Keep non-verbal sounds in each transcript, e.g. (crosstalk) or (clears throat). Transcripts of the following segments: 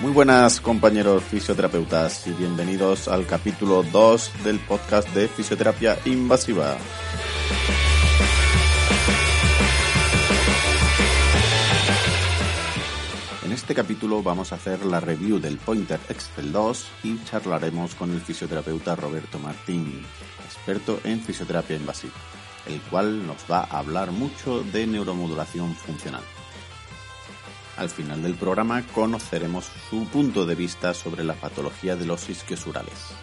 Muy buenas compañeros fisioterapeutas y bienvenidos al capítulo 2 del podcast de fisioterapia invasiva. En este capítulo vamos a hacer la review del Pointer Excel 2 y charlaremos con el fisioterapeuta Roberto Martín, experto en fisioterapia invasiva, el cual nos va a hablar mucho de neuromodulación funcional. Al final del programa conoceremos su punto de vista sobre la patología de los isquiosurales.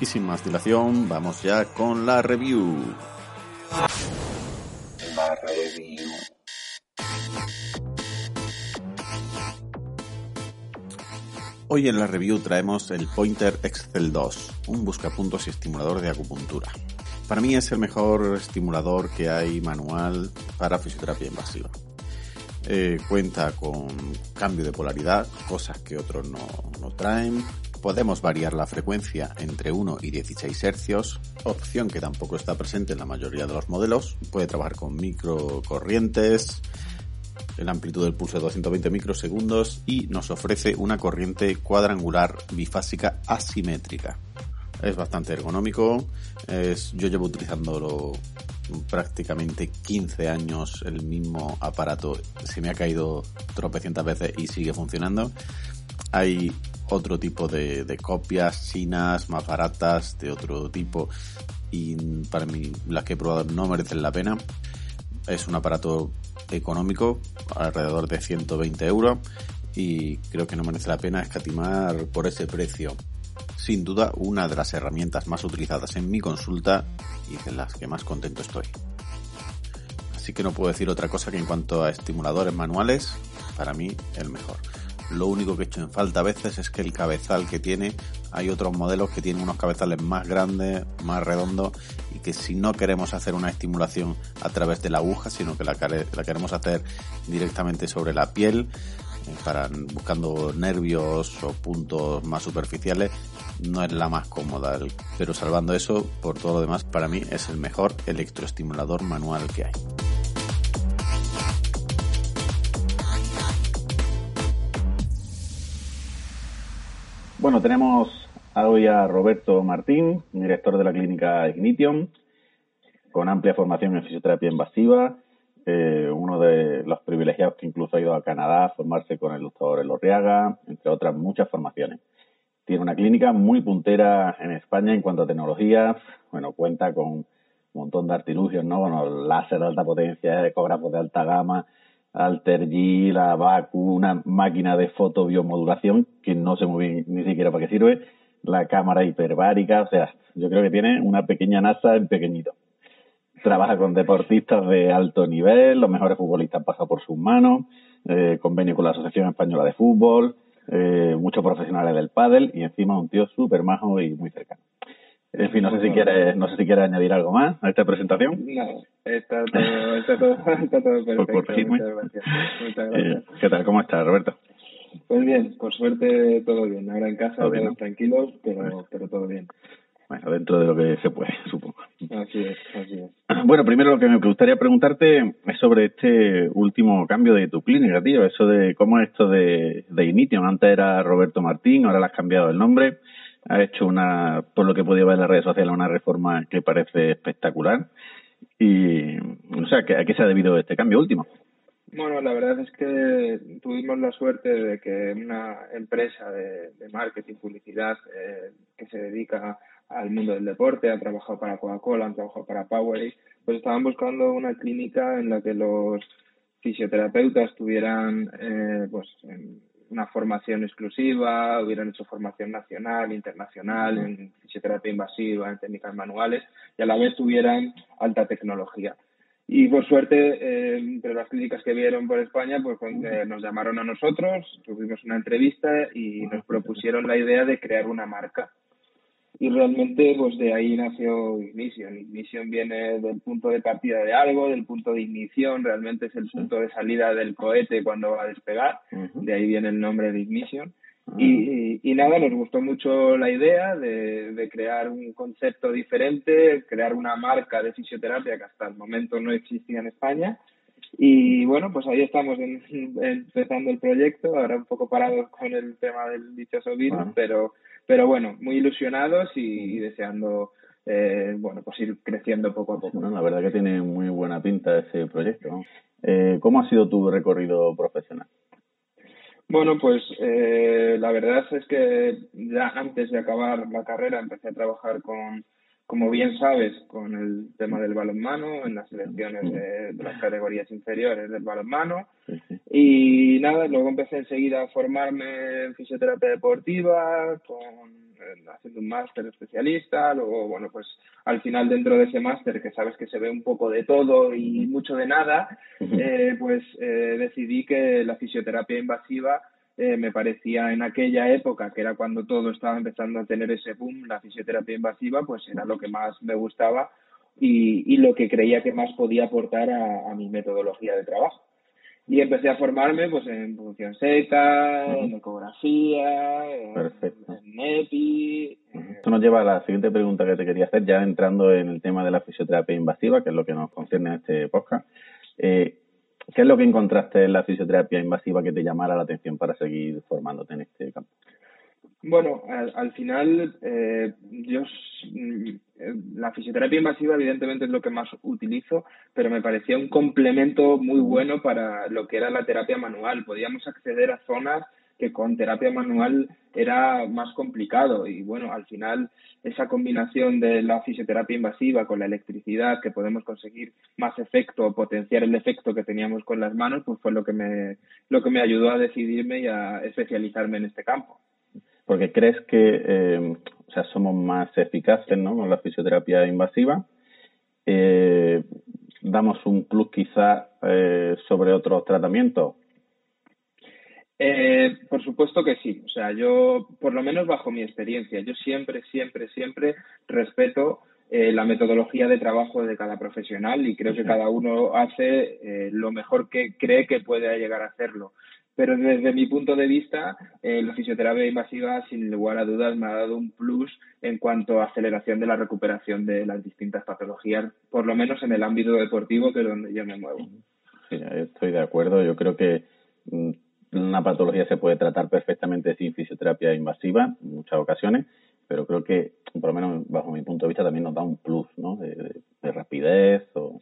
Y sin más dilación, vamos ya con la review. Hoy en la review traemos el Pointer Excel 2, un buscapuntos y estimulador de acupuntura. Para mí es el mejor estimulador que hay manual para fisioterapia invasiva. Eh, cuenta con cambio de polaridad, cosas que otros no, no traen. Podemos variar la frecuencia entre 1 y 16 hercios, opción que tampoco está presente en la mayoría de los modelos. Puede trabajar con microcorrientes, la amplitud del pulso de 220 microsegundos y nos ofrece una corriente cuadrangular bifásica asimétrica. Es bastante ergonómico, es, yo llevo utilizándolo prácticamente 15 años el mismo aparato, se me ha caído tropecientas veces y sigue funcionando. Hay otro tipo de copias chinas más baratas de otro tipo y para mí las que he probado no merecen la pena. Es un aparato económico, alrededor de 120 euros, y creo que no merece la pena escatimar por ese precio. Sin duda, una de las herramientas más utilizadas en mi consulta y de las que más contento estoy. Así que no puedo decir otra cosa que en cuanto a estimuladores manuales, para mí el mejor. Lo único que he hecho en falta a veces es que el cabezal que tiene, hay otros modelos que tienen unos cabezales más grandes, más redondos y que si no queremos hacer una estimulación a través de la aguja, sino que la, queremos hacer directamente sobre la piel, eh, buscando nervios o puntos más superficiales, no es la más cómoda. Pero salvando eso, por todo lo demás, para mí es el mejor electroestimulador manual que hay. Bueno, tenemos hoy a Roberto Martín, director de la clínica Ignition, con amplia formación en fisioterapia invasiva, eh, uno de los privilegiados que incluso ha ido a Canadá a formarse con el doctor Elorriaga, entre otras muchas formaciones. Tiene una clínica muy puntera en España en cuanto a tecnologías, bueno, cuenta con un montón de artilugios, ¿no? Bueno, láser de alta potencia, ecógrafos de alta gama, Alter G, la Vacu, una máquina de fotobiomodulación que no sé muy bien ni siquiera para qué sirve, la cámara hiperbárica, o sea, yo creo que tiene una pequeña NASA en pequeñito. Trabaja con deportistas de alto nivel, los mejores futbolistas pasan por sus manos, eh, convenio con la Asociación Española de Fútbol, eh, muchos profesionales del pádel y encima un tío súper majo y muy cercano. En fin, no sé si quieres, no sé si quieres añadir algo más a esta presentación. No, está todo, está todo, (laughs) está todo perfecto. Muchas gracias. Muchas gracias. Eh, ¿Qué tal? ¿Cómo estás, Roberto? Pues bien, por suerte todo bien. Ahora en casa, todos tranquilos, pero, pero todo bien. Bueno, dentro de lo que se puede, (laughs) supongo. Así es, así es. (clears throat) Bueno, primero lo que me gustaría preguntarte es sobre este último cambio de tu clínica, tío. Eso de cómo es esto de, de Initium. Antes era Roberto Martín, ahora le has cambiado el nombre ha hecho una, por lo que he podido ver en las redes sociales, una reforma que parece espectacular. Y, o sea, ¿a qué se ha debido este cambio último? Bueno, la verdad es que tuvimos la suerte de que una empresa de, marketing, publicidad, eh, que se dedica al mundo del deporte, ha trabajado para Coca-Cola, han trabajado para Powerade, pues estaban buscando una clínica en la que los fisioterapeutas tuvieran eh, pues una formación exclusiva, hubieran hecho formación nacional, internacional, en fisioterapia invasiva, en técnicas manuales, y a la vez tuvieran alta tecnología. Y por suerte, eh, entre las clínicas que vieron por España, pues eh, nos llamaron a nosotros, tuvimos una entrevista y nos propusieron la idea de crear una marca. Y realmente, pues de ahí nació Ignition. Ignition viene del punto de partida de algo, del punto de ignición, realmente es el punto de salida del cohete cuando va a despegar. De ahí viene el nombre de Ignition. Y, y, nada, nos gustó mucho la idea de, de, crear un concepto diferente, crear una marca de fisioterapia que hasta el momento no existía en España. Y bueno, pues ahí estamos empezando el proyecto, ahora un poco parados con el tema del dichoso virus, pero, pero bueno, muy ilusionados y, deseando eh, bueno, pues ir creciendo poco a poco. la verdad que tiene muy buena pinta ese proyecto. Eh, ¿Cómo ha sido tu recorrido profesional? Bueno, pues eh, la verdad es que ya antes de acabar la carrera empecé a trabajar con, como bien sabes, con el tema del balonmano, en las selecciones de, las categorías inferiores del balonmano. Y nada, luego empecé enseguida a formarme en fisioterapia deportiva, con haciendo un máster especialista, luego, bueno, pues al final dentro de ese máster, que sabes que se ve un poco de todo y mucho de nada, eh, pues eh, decidí que la fisioterapia invasiva eh, me parecía en aquella época, que era cuando todo estaba empezando a tener ese boom, la fisioterapia invasiva, pues era lo que más me gustaba y, lo que creía que más podía aportar a mi metodología de trabajo y empecé a formarme pues en función seca, en ecografía, en, NEPI. Esto nos lleva a la siguiente pregunta que te quería hacer, ya entrando en el tema de la fisioterapia invasiva, que es lo que nos concierne a este podcast. Eh, ¿Qué es lo que encontraste en la fisioterapia invasiva que te llamara la atención para seguir formándote en este campo? Bueno, al, final, eh, yo mm, la fisioterapia invasiva evidentemente es lo que más utilizo, pero me parecía un complemento muy bueno para lo que era la terapia manual. Podíamos acceder a zonas que con terapia manual era más complicado y bueno, al final esa combinación de la fisioterapia invasiva con la electricidad que podemos conseguir más efecto o potenciar el efecto que teníamos con las manos, pues fue lo que me lo que me ayudó a decidirme y a especializarme en este campo porque crees que eh, o sea, somos más eficaces ¿no? con la fisioterapia invasiva. Eh, damos un plus quizá eh, sobre otros tratamientos. Por supuesto que sí. O sea, yo, por lo menos bajo mi experiencia, yo siempre, siempre, siempre respeto la metodología de trabajo de cada profesional y creo que cada uno hace lo mejor que cree que puede llegar a hacerlo pero desde mi punto de vista, eh, la fisioterapia invasiva, sin lugar a dudas, me ha dado un plus en cuanto a aceleración de la recuperación de las distintas patologías, por lo menos en el ámbito deportivo, que es donde yo me muevo. Sí, estoy de acuerdo. Yo creo que mm, una patología se puede tratar perfectamente sin fisioterapia invasiva en muchas ocasiones, pero creo que, por lo menos bajo mi punto de vista, también nos da un plus ¿no? de, de rapidez o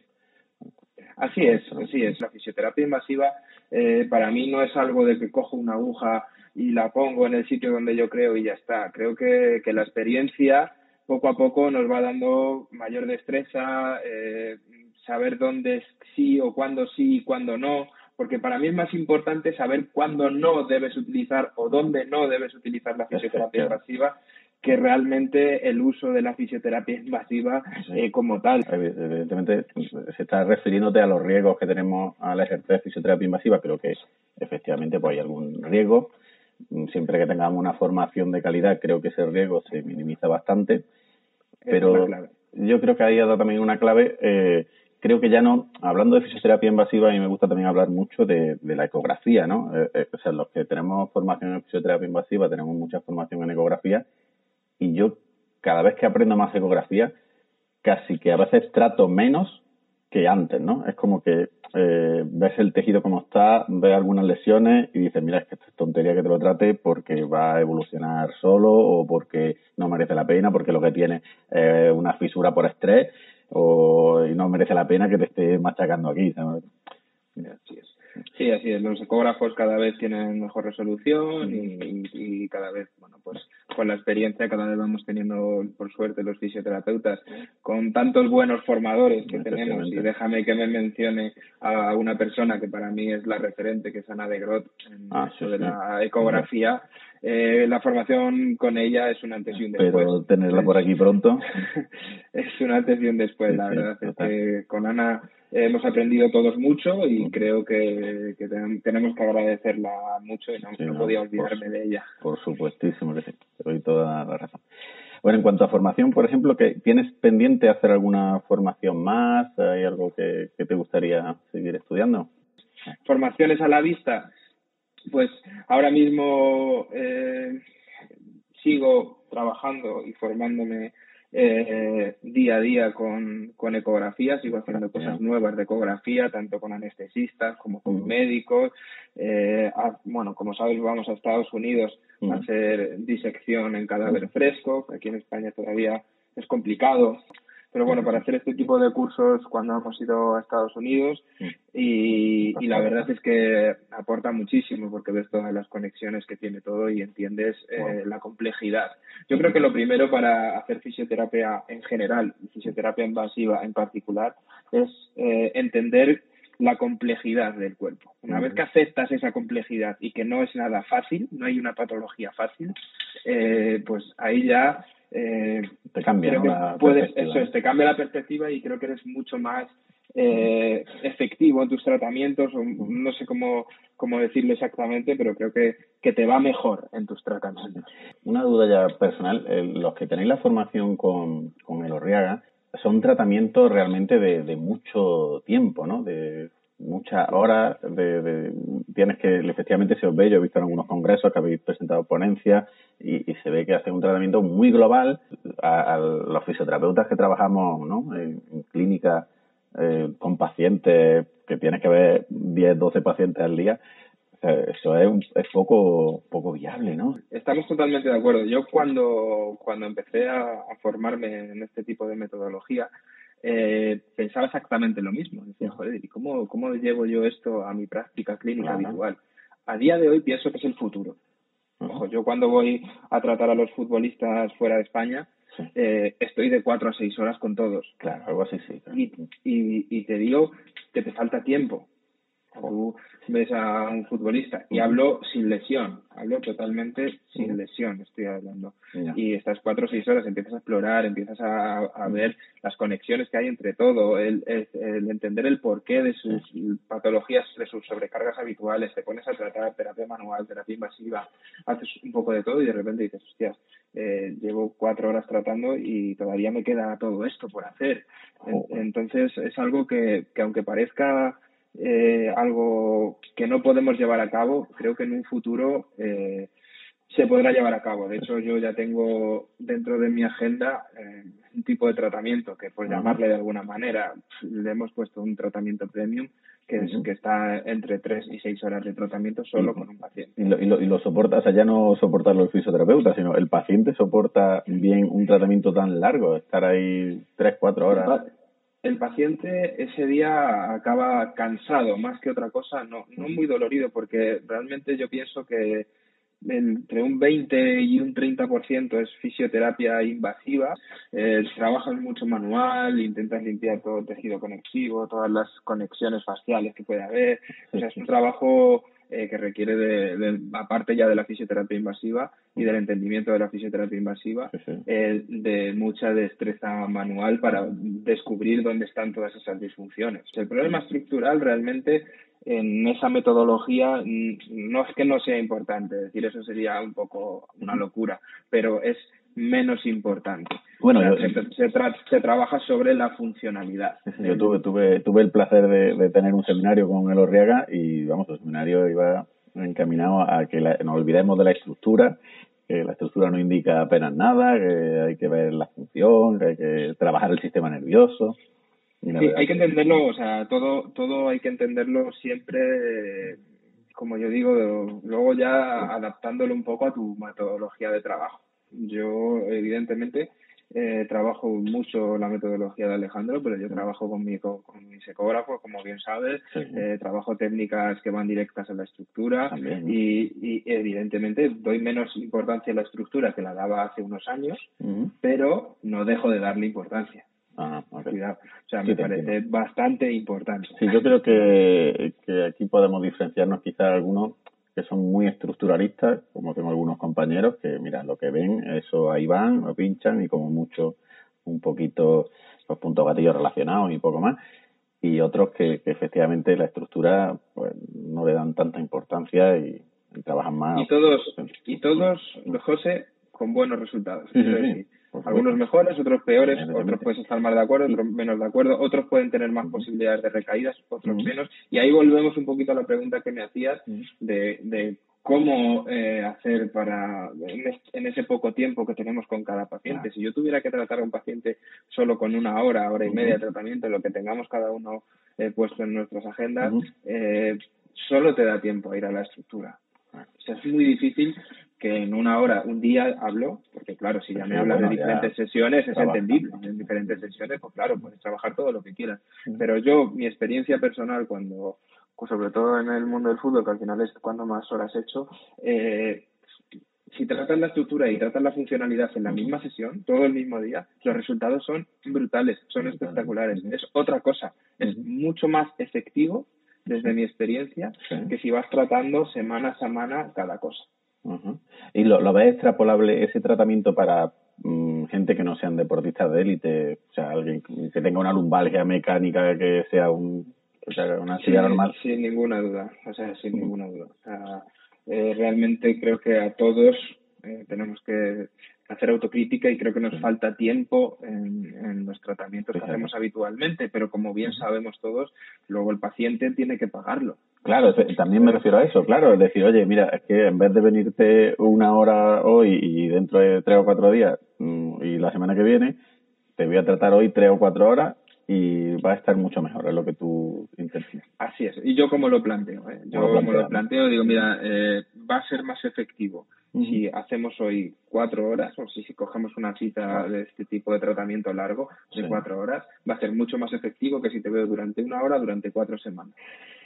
Así es, así es. La fisioterapia invasiva eh, para mí no es algo de que cojo una aguja y la pongo en el sitio donde yo creo y ya está. Creo que, que la experiencia poco a poco nos va dando mayor destreza, eh, saber dónde sí o cuándo sí y cuándo no, porque para mí es más importante saber cuándo no debes utilizar o dónde no debes utilizar la fisioterapia (laughs) invasiva que realmente el uso de la fisioterapia invasiva eh, como tal. Evidentemente se está refiriéndote a los riesgos que tenemos al ejercer fisioterapia invasiva, pero que efectivamente pues hay algún riesgo. Siempre que tengamos una formación de calidad, creo que ese riesgo se minimiza bastante. Pero yo creo que ahí ha dado también una clave. Eh, creo que ya no, hablando de fisioterapia invasiva, a mí me gusta también hablar mucho de, la ecografía, ¿no? Eh, o sea, los que tenemos formación en fisioterapia invasiva, tenemos mucha formación en ecografía y yo cada vez que aprendo más ecografía, casi que a veces trato menos que antes, ¿no? Es como que eh, ves el tejido como está, ves algunas lesiones y dices, mira, es que es tontería que te lo trate porque va a evolucionar solo o porque no merece la pena, porque lo que tiene es una fisura por estrés o y no merece la pena que te esté machacando aquí. Así es. Sí, así es. Los ecógrafos cada vez tienen mejor resolución y, y, cada vez, bueno, pues con la experiencia cada vez vamos teniendo, por suerte, los fisioterapeutas, con tantos buenos formadores que tenemos. Y déjame que me mencione a una persona que para mí es la referente, que es Ana de Grot, en ah, de la ecografía. Eh, la formación con ella es una (laughs) antes y un después. Pero tenerla por aquí pronto. es una antes y un después, la verdad. Es que con Ana hemos aprendido todos mucho y creo que, tenemos que agradecerla mucho y no, podía olvidarme de ella. Por supuestísimo que sí, te doy toda la razón. Bueno, en cuanto a formación, por ejemplo, que ¿tienes pendiente hacer alguna formación más? ¿Hay algo que, te gustaría seguir estudiando? Formaciones a la vista. Pues ahora mismo eh, sigo trabajando y formándome eh, día a día con, con ecografía, sigo haciendo cosas nuevas de ecografía, tanto con anestesistas como con médicos. Eh, bueno, como sabes, vamos a Estados Unidos a hacer disección en cadáver fresco, que aquí en España todavía es complicado. Pero bueno, para hacer este tipo de cursos cuando hemos ido a Estados Unidos y, la verdad es que aporta muchísimo porque ves todas las conexiones que tiene todo y entiendes eh, la complejidad. Yo creo que lo primero para hacer fisioterapia en general y fisioterapia invasiva en particular es eh, entender la complejidad del cuerpo. Una vez que aceptas esa complejidad y que no es nada fácil, no hay una patología fácil, eh, pues ahí ya eh, te cambia la eso te cambia la perspectiva y creo que eres mucho más eh, efectivo en tus tratamientos, o no sé cómo, cómo decirlo exactamente, pero creo que, que te va mejor en tus tratamientos. Una duda ya personal, los que tenéis la formación con, con el Orriaga, son tratamientos realmente de, de mucho tiempo, ¿no? De muchas horas, de, tienes que, efectivamente se os ve, yo he visto en algunos congresos que habéis presentado ponencias y, se ve que hace un tratamiento muy global a, los fisioterapeutas que trabajamos ¿no? en, clínicas eh, con pacientes que tienes que ver 10, 12 pacientes al día. eso es, es poco, poco viable, ¿no? Estamos totalmente de acuerdo. Yo cuando, cuando empecé a formarme en este tipo de metodología, eh, pensaba exactamente lo mismo. Decía, joder, ¿y cómo, cómo llevo yo esto a mi práctica clínica habitual? A día de hoy pienso que es el futuro. Ojo, yo cuando voy a tratar a los futbolistas fuera de España, eh, estoy de cuatro a seis horas con todos. Claro, algo así, sí. Y, y, te digo que te falta tiempo. Tú ves a un futbolista y hablo sin lesión, hablo totalmente sin lesión, estoy hablando. Y estas cuatro o seis horas empiezas a explorar, empiezas a, ver las conexiones que hay entre todo, el, entender el porqué de sus patologías, de sus sobrecargas habituales, te pones a tratar terapia manual, terapia invasiva, haces un poco de todo y de repente dices, hostias, eh, llevo cuatro horas tratando y todavía me queda todo esto por hacer. Entonces es algo que, que aunque parezca eh, algo que no podemos llevar a cabo, creo que en un futuro eh, se podrá llevar a cabo. De hecho, yo ya tengo dentro de mi agenda eh, un tipo de tratamiento que, por llamarle de alguna manera, le hemos puesto un tratamiento premium que, es, que está entre 3 y 6 horas de tratamiento solo con un paciente. Y lo, y lo, y lo soporta, o sea, ya no soportarlo el fisioterapeuta, sino el paciente soporta bien un tratamiento tan largo, estar ahí 3, 4 horas el paciente ese día acaba cansado más que otra cosa, no, no muy dolorido, porque realmente yo pienso que entre un 20 y un 30% es fisioterapia invasiva. Eh, trabajas mucho manual, intentas limpiar todo el tejido conectivo, todas las conexiones faciales que puede haber. O sea, es un (laughs) trabajo eh, que requiere, de, aparte ya de la fisioterapia invasiva y del entendimiento de la fisioterapia invasiva, eh, de mucha destreza manual para descubrir dónde están todas esas disfunciones. El problema estructural realmente en esa metodología no es que no sea importante, es decir, eso sería un poco una locura, pero es menos importante. Bueno, se, trabaja sobre la funcionalidad. Yo tuve, tuve, tuve el placer de, tener un seminario con el Orriaga y, vamos, el seminario iba encaminado a que nos olvidemos de la estructura, que la estructura no indica apenas nada, que hay que ver la función, que hay que trabajar el sistema nervioso. Sí, hay que entenderlo, o sea, todo, todo hay que entenderlo siempre, como yo digo, luego ya adaptándolo un poco a tu metodología de trabajo yo, evidentemente, eh, trabajo mucho la metodología de Alejandro, pero yo trabajo con, mi, con, mis ecógrafos, como bien sabes, eh, trabajo técnicas que van directas a la estructura y, evidentemente doy menos importancia a la estructura que la daba hace unos años, pero no dejo de darle importancia. Ah, O sea, me parece bastante importante. Sí, yo creo que, que aquí podemos diferenciarnos quizás algunos que son muy estructuralistas, como tengo algunos compañeros que, mira, lo que ven, eso ahí van, lo pinchan y como mucho un poquito los puntos gatillos relacionados y poco más. Y otros que, efectivamente la estructura pues no le dan tanta importancia y, trabajan más. Y todos, y todos, José, con buenos resultados. Algunos mejores, otros peores, otros puedes estar más de acuerdo, otros menos de acuerdo, otros pueden tener más posibilidades de recaídas, otros menos. Y ahí volvemos un poquito a la pregunta que me hacías de, de cómo eh, hacer para, en, ese poco tiempo que tenemos con cada paciente. Si yo tuviera que tratar a un paciente solo con una hora, hora y media de tratamiento, lo que tengamos cada uno eh, puesto en nuestras agendas, eh, solo te da tiempo a ir a la estructura. O sea, es muy difícil que en una hora, un día hablo, porque claro, si ya me hablas de diferentes sesiones, es entendible. En diferentes sesiones, pues claro, puedes trabajar todo lo que quieras. Pero yo, mi experiencia personal, cuando, pues sobre todo en el mundo del fútbol, que al final es cuando más horas he hecho, eh, si tratas la estructura y tratas la funcionalidad en la misma sesión, todo el mismo día, los resultados son brutales, son espectaculares. Es otra cosa, es mucho más efectivo desde mi experiencia que si vas tratando semana a semana cada cosa. ¿Y lo, lo ves extrapolable ese tratamiento para mm, gente que no sean deportistas de élite? O sea, alguien que tenga una lumbalgia mecánica que sea un, o sea, una silla normal. Sin ninguna duda, o sea, sin ninguna duda. O sea, eh, realmente creo que a todos eh, tenemos que hacer autocrítica y creo que nos falta tiempo en, en los tratamientos que hacemos habitualmente, pero como bien sabemos todos, luego el paciente tiene que pagarlo. Claro, también me refiero a eso, claro, es decir, oye, mira, es que en vez de venirte una hora hoy y dentro de tres o cuatro días mm, y la semana que viene, te voy a tratar hoy tres o cuatro horas y va a estar mucho mejor, es lo que tú intentas. Así es, y yo como lo planteo, ¿eh? yo como lo planteo, digo, mira, eh, va a ser más efectivo si hacemos hoy cuatro horas o si, si cogemos una cita de este tipo de tratamiento largo de cuatro horas, va a ser mucho más efectivo que si te veo durante una hora durante cuatro semanas.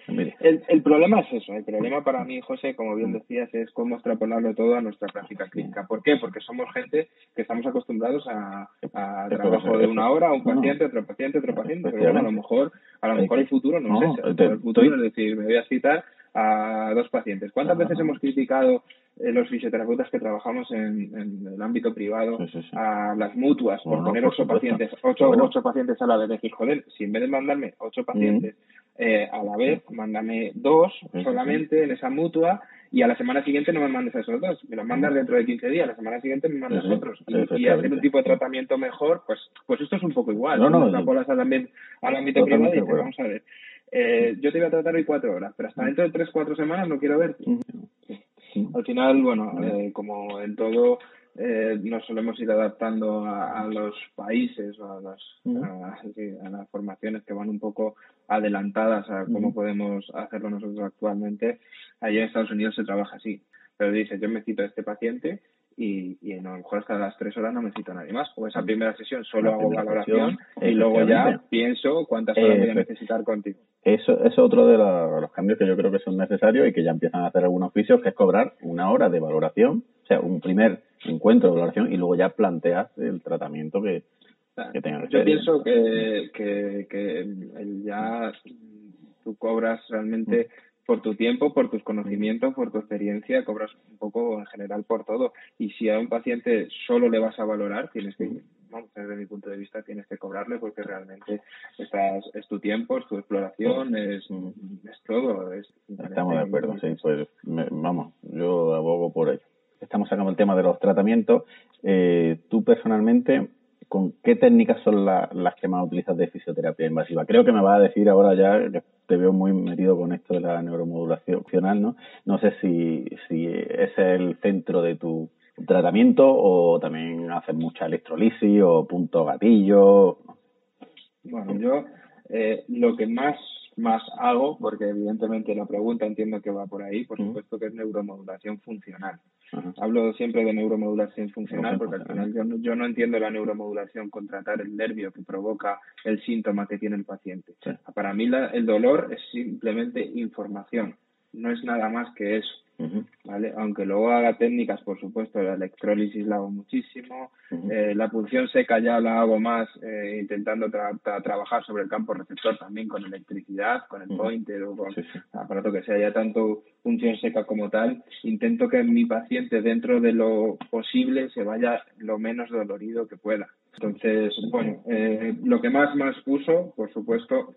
El, el, problema es eso. El problema para mí, José, como bien decías, es cómo extrapolarlo todo a nuestra práctica clínica. ¿Por qué? Porque somos gente que estamos acostumbrados a, a trabajo de una hora, un paciente, otro paciente, otro paciente. Pero bueno, a lo mejor, a lo mejor el futuro no, es ese. El futuro es decir, me voy a citar a dos pacientes. ¿Cuántas veces hemos criticado eh, los fisioterapeutas que trabajamos en, el ámbito privado a las mutuas por tener ocho pacientes, ocho, ocho pacientes a la vez? Decir, joder, si en vez de mandarme ocho pacientes eh, a la vez, mándame dos solamente en esa mutua y a la semana siguiente no me mandes a esos dos, me los mandas dentro de 15 días, la semana siguiente me mandas otros. Y, hacer un tipo de tratamiento mejor, pues pues esto es un poco igual. No, no, no, al, ámbito privado y vamos a ver eh, yo te voy a tratar hoy cuatro horas, pero hasta dentro de tres, cuatro semanas no quiero verte. Al final, bueno, eh, como en todo, eh, nos solemos ir adaptando a, los países o a las, a, las formaciones que van un poco adelantadas a cómo podemos hacerlo nosotros actualmente. Allí en Estados Unidos se trabaja así. Pero dice, yo me cito a este paciente y, y a lo mejor hasta las tres horas no me cito a nadie más. O esa primera sesión solo hago valoración y luego ya pienso cuántas horas voy a necesitar contigo. Eso es otro de los cambios que yo creo que son necesarios y que ya empiezan a hacer algunos oficios, que es cobrar una hora de valoración, o sea, un primer encuentro de valoración y luego ya planteas el tratamiento que, que tenga Yo pienso que, que, que ya tú cobras realmente por tu tiempo, por tus conocimientos, por tu experiencia, cobras un poco en general por todo. Y si a un paciente solo le vas a valorar, tienes que, vamos, desde mi punto de vista, tienes que cobrarle porque realmente estás, es tu tiempo, es tu exploración, es, es todo. Es Estamos de acuerdo, sí, pues vamos, yo abogo por ello. Estamos sacando el tema de los tratamientos. Eh, tú personalmente, ¿con qué técnicas son las que más utilizas de fisioterapia invasiva? Creo que me vas a decir ahora ya, que te veo muy metido con esto de la neuromodulación funcional, ¿no? No sé si, si ese es el centro de tu tratamiento o también haces mucha electrolisis o punto gatillo. Bueno, yo eh, lo que más más hago, porque evidentemente la pregunta entiendo que va por ahí, por supuesto que es neuromodulación funcional. Hablo siempre de neuromodulación funcional porque al final yo no, yo no entiendo la neuromodulación con tratar el nervio que provoca el síntoma que tiene el paciente. Para mí el dolor es simplemente información, no es nada más que eso. ¿Vale? Aunque luego haga técnicas, por supuesto, la electrólisis la hago muchísimo, eh, la punción seca ya la hago más eh, intentando trabajar sobre el campo receptor también con electricidad, con el pointer o con aparato que sea ya tanto punción seca como tal, intento que mi paciente dentro de lo posible se vaya lo menos dolorido que pueda. Entonces, bueno, eh, lo que más más uso, por supuesto,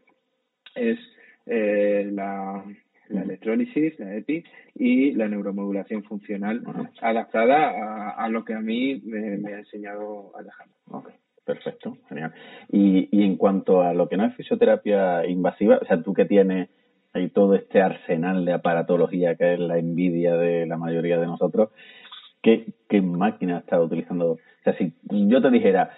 es la la electrólisis, la EPI, y la neuromodulación funcional adaptada a, lo que a mí me, ha enseñado Alejandro. Okay. Perfecto, genial. Y, y en cuanto a lo que no es fisioterapia invasiva, o sea, tú que tienes ahí todo este arsenal de aparatología que es la envidia de la mayoría de nosotros, ¿qué, qué máquina estás utilizando? O sea, si yo te dijera,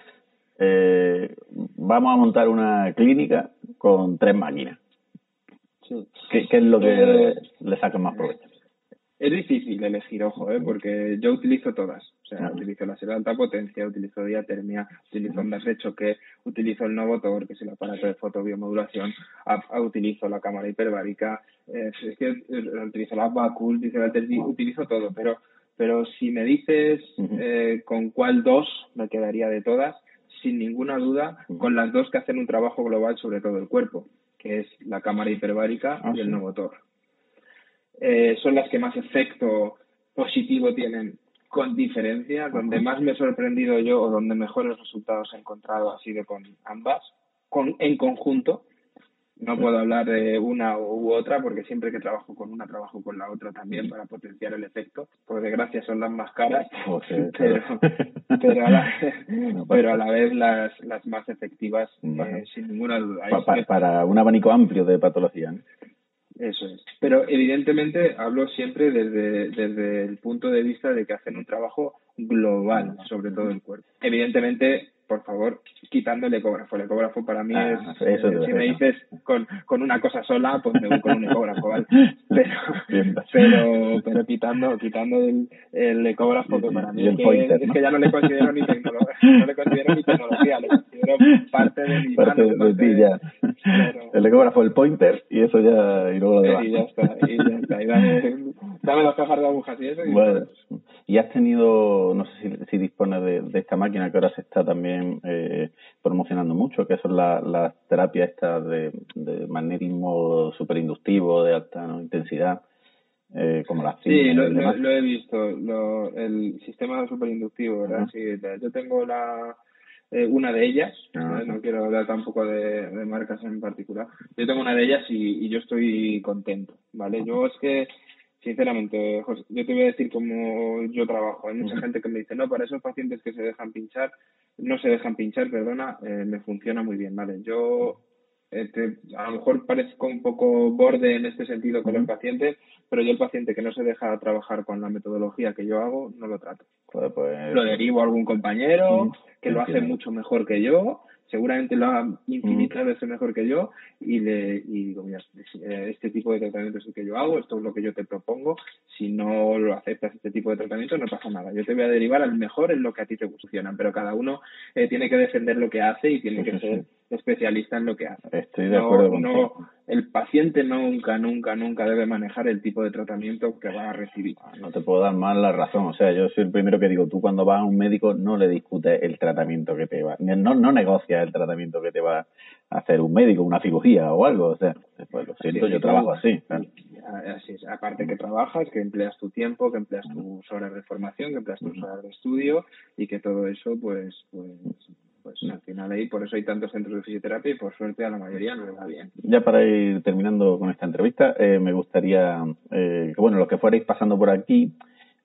eh, vamos a montar una clínica con tres máquinas, ¿Qué, es lo que eh, le saca más provecho? Es difícil elegir, ojo, ¿eh? porque yo utilizo todas. O sea, utilizo la de alta potencia, utilizo diatermia, utilizo ondas de choque, utilizo el Novotor, que es el aparato de fotobiomodulación, utilizo la cámara hiperbárica, eh, es que eh, utilizo la Bacul, utilizo la utilizo todo, pero pero si me dices con cuál dos me quedaría de todas, sin ninguna duda, con las dos que hacen un trabajo global sobre todo el cuerpo que es la cámara hiperbárica ah, y el no motor. Eh, son las que más efecto positivo tienen con diferencia. Donde más me he sorprendido yo o donde mejores resultados he encontrado ha sido con ambas, con, en conjunto. No puedo hablar de una u otra porque siempre que trabajo con una trabajo con la otra también para potenciar el efecto. Por desgracia son las más caras, (laughs) (laughs) pero, (laughs) pero, a la, pero a la vez las, las más efectivas eh, sin ninguna duda. para un abanico amplio de patología. Eso es. Pero evidentemente hablo siempre desde, desde el punto de vista de que hacen un trabajo global sobre todo el cuerpo. Evidentemente por favor, quitando el ecógrafo. El ecógrafo para mí ah, es, eso si me dices con, con una cosa sola, pues me voy con un ecógrafo, ¿vale? (laughs) Pero, pero, pero quitando, quitando el, el ecógrafo, que para mí es, que, es que ya no le considero ni tecnología, no le considero ni tecnología, le considero parte de mi parte De, ti, ya. El ecógrafo, el pointer, y eso ya, y luego lo demás. Y ya está, y ya está. Y dame, dame dos cajas de agujas y eso. Y bueno, y has tenido, no sé si, si dispones de, de esta máquina que ahora se está también eh, promocionando mucho, que son las terapias estas de, magnetismo superinductivo de alta intensidad, eh, como las Sí, lo, he visto, el sistema superinductivo, ¿verdad? Sí, yo tengo la eh, una de ellas, ah, no quiero hablar tampoco de, marcas en particular, yo tengo una de ellas y, y yo estoy contento, ¿vale? Yo es que sinceramente, José, yo te voy a decir cómo yo trabajo. Hay mucha gente que me dice, no, para esos pacientes que se dejan pinchar, no se dejan pinchar, perdona, eh, me funciona muy bien, ¿vale? Yo este, a lo mejor parezco un poco borde en este sentido con los pacientes, pero yo el paciente que no se deja trabajar con la metodología que yo hago, no lo trato. pues... Lo derivo a algún compañero que lo hace mucho mejor que yo seguramente lo haga infinitas veces mejor que yo y le y digo, mira, eh, este tipo de tratamiento es el que yo hago, esto es lo que yo te propongo, si no lo aceptas este tipo de tratamiento no pasa nada, yo te voy a derivar al mejor en lo que a ti te funciona, pero cada uno eh, tiene que defender lo que hace y tiene que ser especialista en lo que hace. Estoy de acuerdo. No, el paciente nunca, nunca, nunca debe manejar el tipo de tratamiento que va a recibir. No te puedo dar más la razón. O sea, yo soy el primero que digo, tú cuando vas a un médico no le discutes el tratamiento que te va, no, no negocias el tratamiento que te va a hacer un médico, una cirugía o algo. O sea, pues lo siento, yo trabajo así. Así es. Aparte que trabajas, que empleas tu tiempo, que empleas tus horas de formación, que empleas tus horas de estudio y que todo eso, pues, pues pues al final ahí por eso hay tantos centros de fisioterapia y por suerte a la mayoría no le va bien. Ya para ir terminando con esta entrevista, eh, me gustaría eh, que, bueno, los que fuerais pasando por aquí,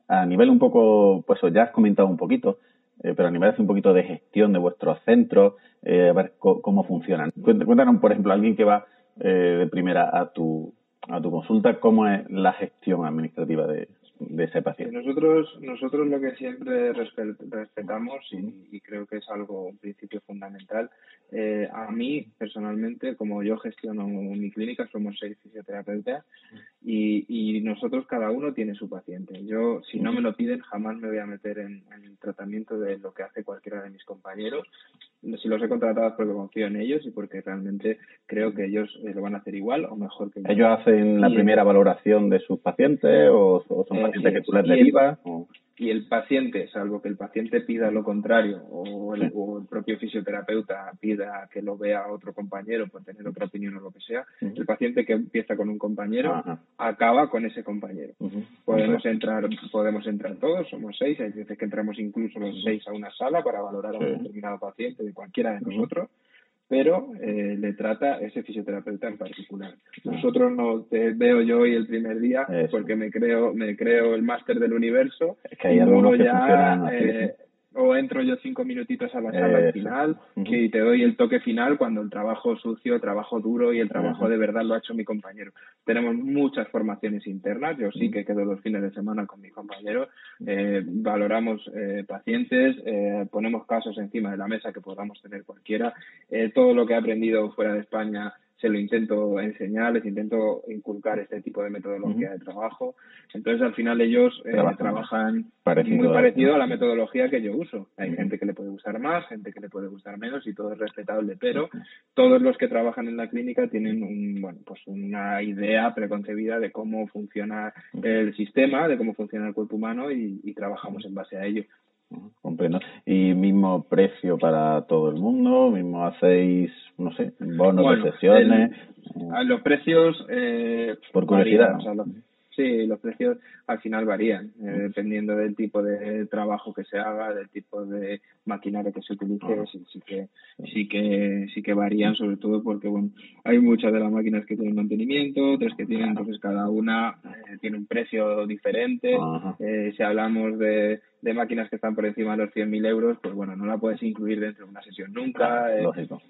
a nivel un poco, pues ya has comentado un poquito, eh, pero a nivel de un poquito de gestión de vuestros centros, a ver cómo funcionan. Cuéntanos, por ejemplo, alguien que va de primera a tu, a tu consulta, ¿cómo es la gestión administrativa de, de ese paciente. Nosotros, nosotros lo que siempre respetamos y, creo que es algo, un principio fundamental, eh, a mí personalmente, como yo gestiono mi clínica, somos seis fisioterapeutas y, y nosotros cada uno tiene su paciente. Yo, si no me lo piden, jamás me voy a meter en, el tratamiento de lo que hace cualquiera de mis compañeros. Si los he contratado es porque confío en ellos y porque realmente creo que ellos eh, lo van a hacer igual o mejor que yo. ¿Ellos hacen la primera valoración de sus pacientes o, son pacientes que tú les derivas? y el paciente, salvo que el paciente pida lo contrario o el, propio fisioterapeuta pida que lo vea otro compañero por tener otra opinión o lo que sea, el paciente que empieza con un compañero acaba con ese compañero. Podemos entrar podemos entrar todos, somos seis, hay veces que entramos incluso los seis a una sala para valorar a un determinado paciente de cualquiera de nosotros pero eh, le trata ese fisioterapeuta en particular. Nosotros no te veo yo hoy el primer día porque me creo me creo el máster del universo y luego ya o entro yo cinco minutitos a la sala al final y te doy el toque final cuando el trabajo sucio, el trabajo duro y el trabajo de verdad lo ha hecho mi compañero. Tenemos muchas formaciones internas, yo sí que quedo los fines de semana con mi compañero, eh, valoramos eh, pacientes, eh, ponemos casos encima de la mesa que podamos tener cualquiera, todo lo que he aprendido fuera de España se lo intento enseñar, les intento inculcar este tipo de metodología de trabajo. Entonces, al final ellos eh, trabajan muy parecido a la metodología que yo uso. Hay gente que le puede gustar más, gente que le puede gustar menos y todo es respetable, pero todos los que trabajan en la clínica tienen un, bueno, pues una idea preconcebida de cómo funciona el sistema, de cómo funciona el cuerpo humano y, y trabajamos en base a ello. Comprendo. ¿Y mismo precio para todo el mundo? ¿Mismo hacéis, no sé, bonos de sesiones? los precios... Eh, Por curiosidad. Sí, los precios al final varían, eh, dependiendo del tipo de trabajo que se haga, del tipo de maquinaria que se utilice, sí, que sí que sí que varían, sobre todo porque bueno, hay muchas de las máquinas que tienen mantenimiento, otras que tienen, entonces cada una eh, tiene un precio diferente. Eh, si hablamos de, de máquinas que están por encima de los 100.000 euros, pues bueno, no la puedes incluir dentro de una sesión nunca. Lógico.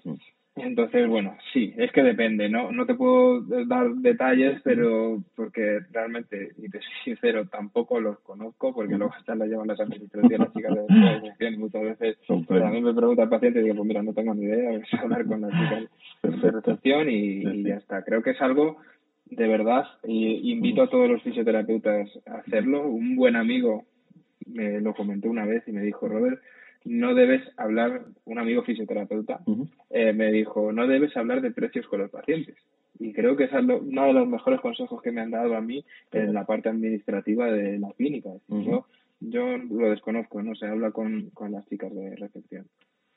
Entonces, bueno, sí, es que depende, ¿no? No te puedo dar detalles, pero porque realmente, y te soy sincero, tampoco los conozco, porque luego hasta las llevan las administraciones, (laughs) las chicas de recepción, y muchas veces a mí me pregunta el paciente y digo, pues mira, no tengo ni idea, voy a hablar con las chicas de recepción y, ya está. Creo que es algo de verdad, y invito a todos los fisioterapeutas a hacerlo. Un buen amigo me lo comentó una vez y me dijo, Robert, no debes hablar, un amigo fisioterapeuta eh, me dijo, no debes hablar de precios con los pacientes. Y creo que es uno de los mejores consejos que me han dado a mí en la parte administrativa de la clínica. yo, yo lo desconozco, no se habla con, con las chicas de recepción.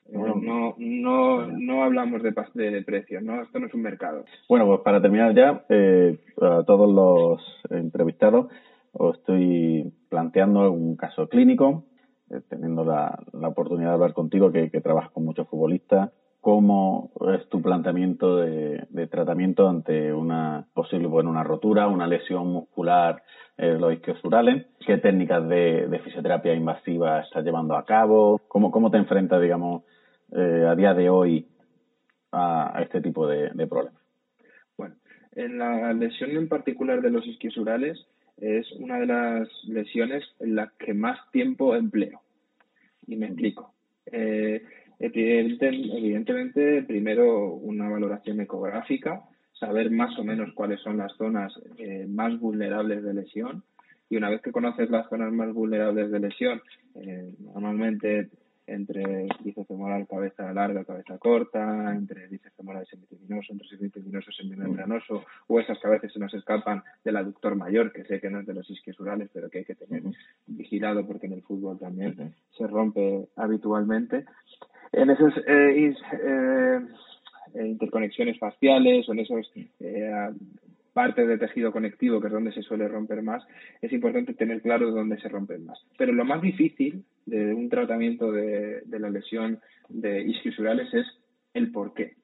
Eh, no, no, no hablamos de, de precios, ¿no? Esto no es un mercado. Bueno, pues para terminar ya, eh, a todos los entrevistados, os estoy planteando un caso clínico eh, teniendo la, la, oportunidad de hablar contigo, que, que, trabajas con muchos futbolistas, ¿cómo es tu planteamiento de, de tratamiento ante una posible, bueno, una rotura, una lesión muscular eh, los isquiosurales? ¿Qué técnicas de, de, fisioterapia invasiva estás llevando a cabo? ¿Cómo, cómo te enfrentas, digamos, eh, a día de hoy a, a este tipo de, de problemas? Bueno, en la lesión en particular de los isquiosurales, es una de las lesiones en las que más tiempo empleo. Y me explico. Eh, evidentemente, primero una valoración ecográfica, saber más o menos cuáles son las zonas eh, más vulnerables de lesión. Y una vez que conoces las zonas más vulnerables de lesión, eh, normalmente entre bíceps femoral, cabeza larga, cabeza corta, entre bíceps femoral semiteminoso, entre semiteminoso, semimembranoso, o esas que a veces se nos escapan del aductor mayor, que sé que no es de los isquiosurales, pero que hay que tener vigilado porque en el fútbol también se rompe habitualmente. En esas eh, eh, interconexiones faciales o en esos eh, parte de tejido conectivo, que es donde se suele romper más, es importante tener claro dónde se rompen más. Pero lo más difícil de un tratamiento de, la lesión de isquiosurales es el por qué.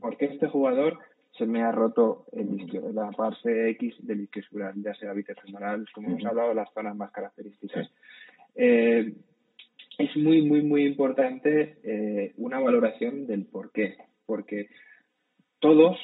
¿Por qué este jugador se me ha roto el isquio, la parte X del isquiosural, ya sea bíceps femoral, como hemos hablado, las zonas más características? Eh, es muy, muy, muy importante eh, una valoración del por qué, porque todos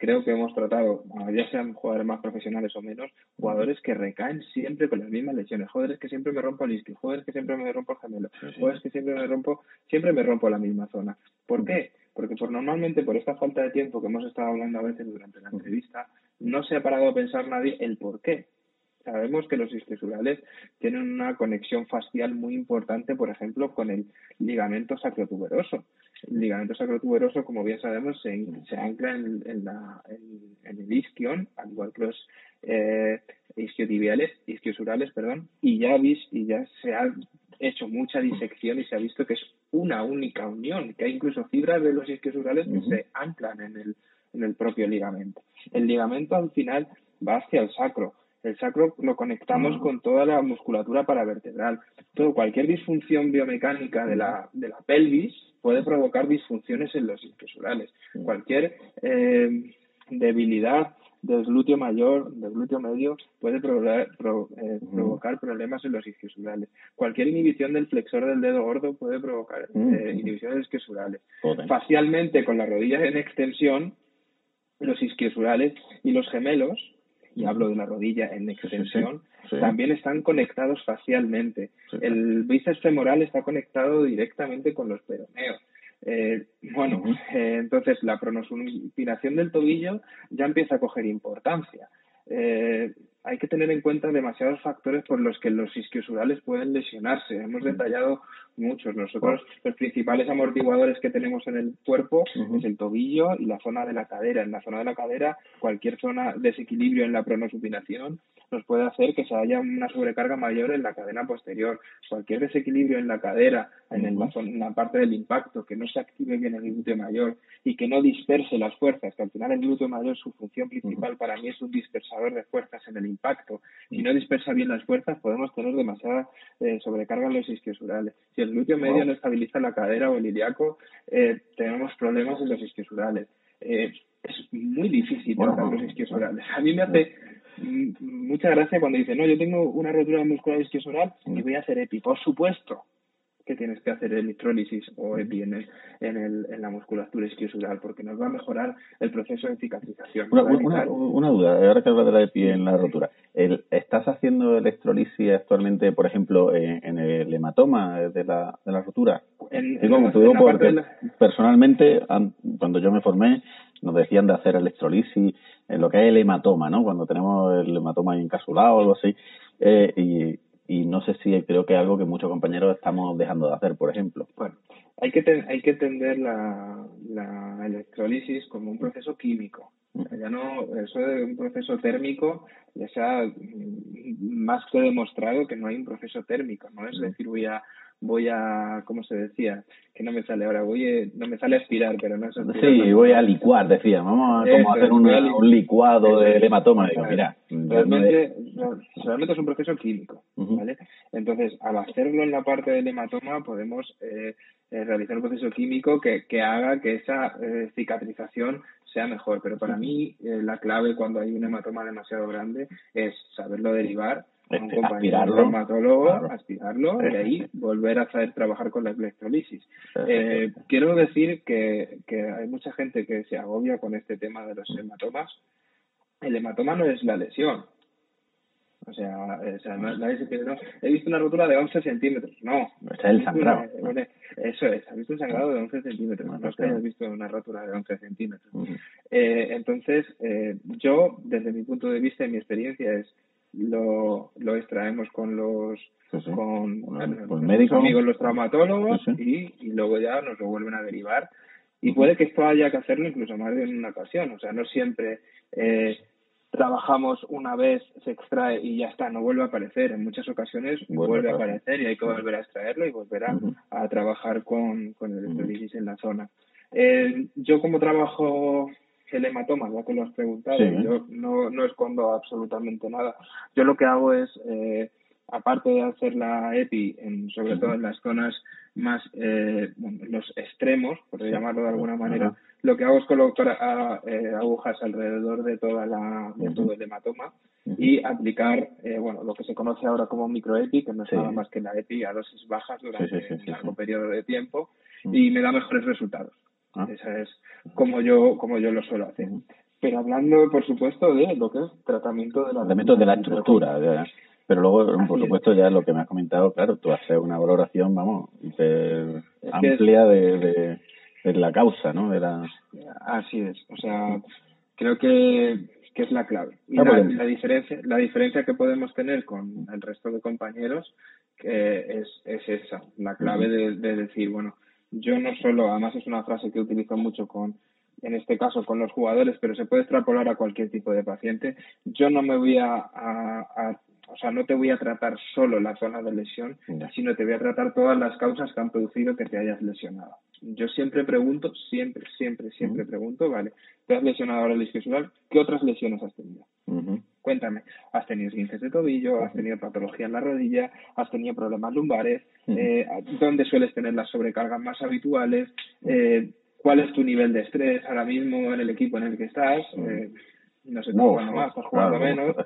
creo que hemos tratado, ya sean jugadores más profesionales o menos, jugadores que recaen siempre con las mismas lesiones, jugadores que siempre me rompo el isquio, jugadores que siempre me rompo el gemelo, jugadores que siempre me rompo, siempre me rompo la misma zona. ¿Por qué? Porque por normalmente por esta falta de tiempo que hemos estado hablando a veces durante la entrevista, no se ha parado a pensar nadie el por qué. Sabemos que los isquiosurales tienen una conexión facial muy importante, por ejemplo, con el ligamento sacrotuberoso. El ligamento sacrotuberoso, como bien sabemos, se, se ancla en, en, la, en, el isquion, al igual que los eh, isquiotibiales, isquiosurales, perdón, y ya, vis, y ya se ha hecho mucha disección y se ha visto que es una única unión, que hay incluso fibras de los isquiosurales que se anclan en el, en el propio ligamento. El ligamento al final va hacia el sacro. El sacro lo conectamos con toda la musculatura paravertebral. Todo, cualquier disfunción biomecánica de la, de la pelvis puede provocar disfunciones en los isquiosurales. Cualquier eh, debilidad del glúteo mayor, del glúteo medio, puede eh, provocar problemas en los isquiosurales. Cualquier inhibición del flexor del dedo gordo puede provocar eh, inhibiciones isquiosurales. Facialmente, con las rodillas en extensión, los isquiosurales y los gemelos, y hablo de la rodilla en extensión, también están conectados facialmente. El bíceps femoral está conectado directamente con los peroneos. Eh, bueno, eh, entonces la pronosupinación del tobillo ya empieza a coger importancia. Eh, hay que tener en cuenta demasiados factores por los que los isquiosurales pueden lesionarse. Hemos detallado muchos. Nosotros los principales amortiguadores que tenemos en el cuerpo es el tobillo y la zona de la cadera. En la zona de la cadera, cualquier zona desequilibrio en la pronosupinación nos puede hacer que se haya una sobrecarga mayor en la cadena posterior. Cualquier desequilibrio en la cadera, en, la parte del impacto, que no se active bien el glúteo mayor y que no disperse las fuerzas, que al final el glúteo mayor, su función principal para mí es un dispersador de fuerzas en el impacto. Si no dispersa bien las fuerzas, podemos tener demasiada eh, sobrecarga en los isquiosurales. Si el glúteo medio no estabiliza la cadera o el ilíaco, eh, tenemos problemas en los isquiosurales. Eh, es muy difícil tratar los isquiosurales. A mí me hace mucha gracia cuando dicen, no, yo tengo una rotura muscular isquiosural y voy a hacer EPI. Por supuesto, que tienes que hacer electrólisis o EPI en, en, el, en la musculatura isquiosural, porque nos va a mejorar el proceso de cicatrización. Una, una, duda, ahora que hablas de la EPI en la rotura, ¿estás haciendo electrolisis actualmente, por ejemplo, en, el hematoma de la, de la rotura? En, porque personalmente, cuando yo me formé, nos decían de hacer electrolisis en lo que es el hematoma, ¿no? Cuando tenemos el hematoma encasulado o algo así, eh, y y no sé si creo que es algo que muchos compañeros estamos dejando de hacer, por ejemplo. Bueno, hay que, hay que entender la, la electrolisis como un proceso químico. Ya no, eso de un proceso térmico, ya sea más que demostrado que no hay un proceso térmico, no es decir, voy a voy a, ¿cómo se decía? Que no me sale ahora, voy a, no me sale a aspirar, pero no es Sí, voy a licuar, decía, vamos a, como hacer un licuado de hematoma. Digo, mira, realmente, realmente es un proceso químico, ¿vale? Entonces, al hacerlo en la parte del hematoma, podemos eh, eh, realizar un proceso químico que, que haga que esa eh, cicatrización sea mejor. Pero para mí, la clave cuando hay un hematoma demasiado grande es saberlo derivar un este, compañero dermatólogo, aspirarlo y ahí volver a saber trabajar con la electrolisis. Eh, quiero decir que, que hay mucha gente que se agobia con este tema de los hematomas. El hematoma no es la lesión. O sea, o sea nadie se piensa, no, he visto una rotura de 11 centímetros. No. Es el sangrado. Eso es, has visto un sangrado de 11 centímetros. No es que hayas visto una rotura de 11 centímetros. eh, entonces, eh, yo, desde mi punto de vista y mi experiencia, es lo, lo extraemos con los con, médicos amigos los traumatólogos y, y, luego ya nos lo vuelven a derivar. Y puede que esto haya que hacerlo incluso más de una ocasión. O sea no siempre eh, trabajamos una vez se extrae y ya está no vuelve a aparecer. En muchas ocasiones vuelve, a aparecer. y hay que volver a extraerlo y volver a, trabajar con, con el electrolisis en la zona. Eh, yo como trabajo el hematoma, ya que lo has preguntado, yo no, no escondo absolutamente nada. Yo lo que hago es, eh, aparte de hacer la EPI, en, sobre todo en las zonas más, eh, los extremos, por llamarlo de alguna manera, lo que hago es colocar eh, agujas alrededor de toda la, de todo el hematoma y aplicar, eh, bueno, lo que se conoce ahora como microEPI, que no es nada más que la EPI a dosis bajas durante un largo periodo de tiempo y me da mejores resultados. Ah. Esa es como yo, como yo lo suelo hacer. pero hablando, por supuesto, de lo que es tratamiento de la, tratamiento de la estructura. Pero luego, por supuesto, ya lo que me has comentado, claro, tú haces una valoración, vamos, amplia de, de, la causa, ¿no? De la... Así es, o sea, creo que, que es la clave. Y ah, la, la, diferencia, la diferencia que podemos tener con el resto de compañeros que es, es esa, la clave de, de decir, bueno, yo no solo, además es una frase que utilizo mucho con en este caso con los jugadores, pero se puede extrapolar a cualquier tipo de paciente. Yo no me voy a, a, o sea, no te voy a tratar solo la zona de lesión, sino te voy a tratar todas las causas que han producido que te hayas lesionado. Yo siempre pregunto, siempre, siempre, siempre pregunto, vale, te has lesionado ahora el isquiosural, ¿qué otras lesiones has tenido? Cuéntame, ¿has tenido esguinces de tobillo? ¿Has tenido patología en la rodilla? ¿Has tenido problemas lumbares? Eh, ¿Dónde sueles tener las sobrecargas más habituales? Eh, ¿Cuál es tu nivel de estrés ahora mismo en el equipo en el que estás? Eh, no jugando más, estás jugando menos.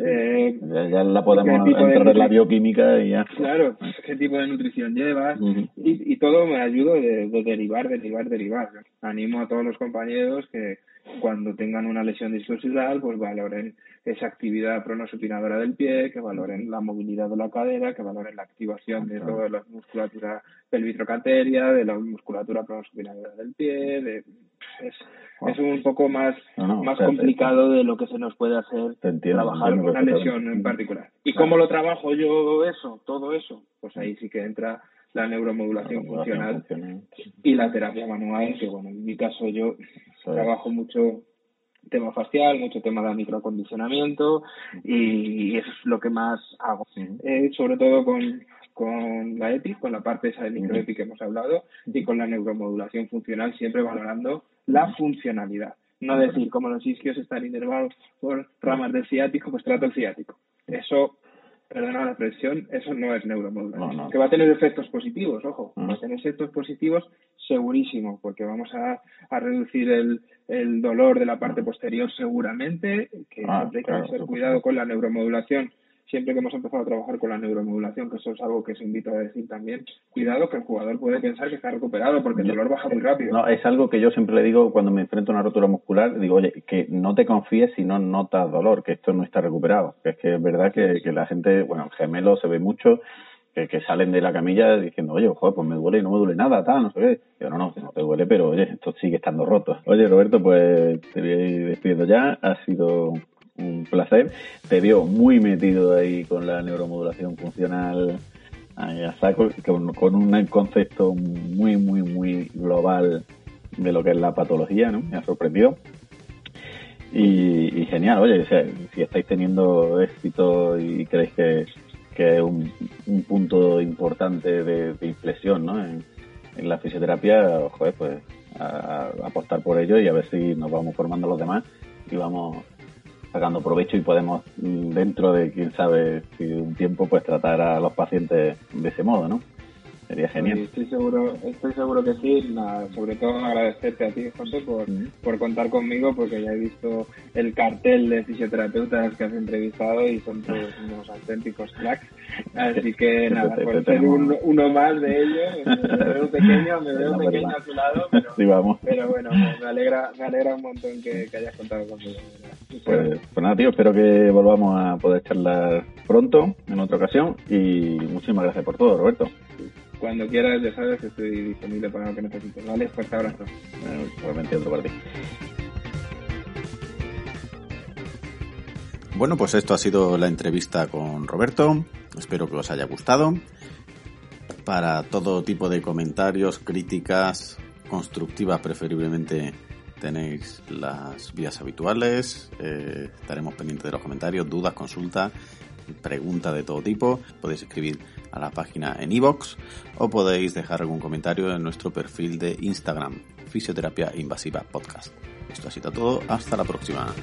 eh, ya, la podemos entrar en la bioquímica y ya. Claro, qué tipo de nutrición llevas y, y, todo me ayuda de, de, derivar, derivar, derivar. Animo a todos los compañeros que cuando tengan una lesión discursal, pues valoren esa actividad pronosupinadora del pie, que valoren la movilidad de la cadera, que valoren la activación de toda la musculatura pelvitrocanteria, de la musculatura pronosupinadora del pie, de, es, es un poco más, más complicado de lo que se nos puede hacer trabajar una lesión en particular. ¿Y cómo lo trabajo yo eso, todo eso? Pues ahí sí que entra la neuromodulación funcional, y la terapia manual, que bueno, en mi caso yo trabajo mucho tema facial, mucho tema de microacondicionamiento y es lo que más hago. Eh, sobre todo con, con la EPI, con la parte esa de microEPI que hemos hablado y con la neuromodulación funcional, siempre valorando la funcionalidad. No decir, como los isquios están inervados por ramas del ciático, pues trato el ciático. Eso perdona la presión, eso no es neuromodulación. Que va a tener efectos positivos, ojo, va a tener efectos positivos segurísimo, porque vamos a, a reducir el, el, dolor de la parte posterior seguramente, que ah, siempre hay que tener cuidado con la neuromodulación siempre que hemos empezado a trabajar con la neuromodulación, que eso es algo que os invito a decir también, cuidado que el jugador puede pensar que está recuperado porque el dolor baja muy rápido. No, es algo que yo siempre le digo cuando me enfrento a una rotura muscular, digo, oye, que no te confíes si no notas dolor, que esto no está recuperado. Que es que es verdad que, que la gente, bueno, el gemelo se ve mucho, que, que, salen de la camilla diciendo, oye, joder, pues me duele y no me duele nada, tal, no sé qué. Yo, no, no, no te duele, pero oye, esto sigue estando roto. Oye, Roberto, pues te voy a ir despidiendo ya. Ha sido un placer. Te vio muy metido ahí con la neuromodulación funcional a saco, con, un concepto muy, muy, muy global de lo que es la patología, ¿no? Me ha sorprendido. Y, genial, oye, si estáis teniendo éxito y creéis que, que es un, punto importante de, inflexión ¿no? en, la fisioterapia, joder, pues a, apostar por ello y a ver si nos vamos formando los demás y vamos sacando provecho y podemos mm, dentro de quién sabe si un tiempo pues tratar a los pacientes de ese modo, ¿no? Sería genial. estoy seguro, estoy seguro que sí. sobre todo agradecerte a ti, José, por, por contar conmigo, porque ya he visto el cartel de fisioterapeutas que has entrevistado y son todos (laughs) unos auténticos cracks. Así que nada, por ser uno más de ellos, me (laughs) veo pequeño, me veo pequeño a tu lado, pero, pero bueno, me alegra, me alegra un montón que, hayas contado conmigo. Pues, pues, nada, tío, espero que volvamos a poder charlar pronto, en otra ocasión, y muchísimas gracias por todo, Roberto. Cuando quieras, ya sabes que estoy disponible para lo que necesites. Vale, fuerte abrazo. Bueno, pues esto ha sido la entrevista con Roberto. Espero que os haya gustado. Para todo tipo de comentarios, críticas, constructivas preferiblemente tenéis las vías habituales. Eh, estaremos pendientes de los comentarios, dudas, consultas, preguntas de todo tipo. Podéis escribir a la página en iVoox o podéis dejar algún comentario en nuestro perfil de Instagram, Fisioterapia Invasiva Podcast. Esto ha sido todo, hasta la próxima.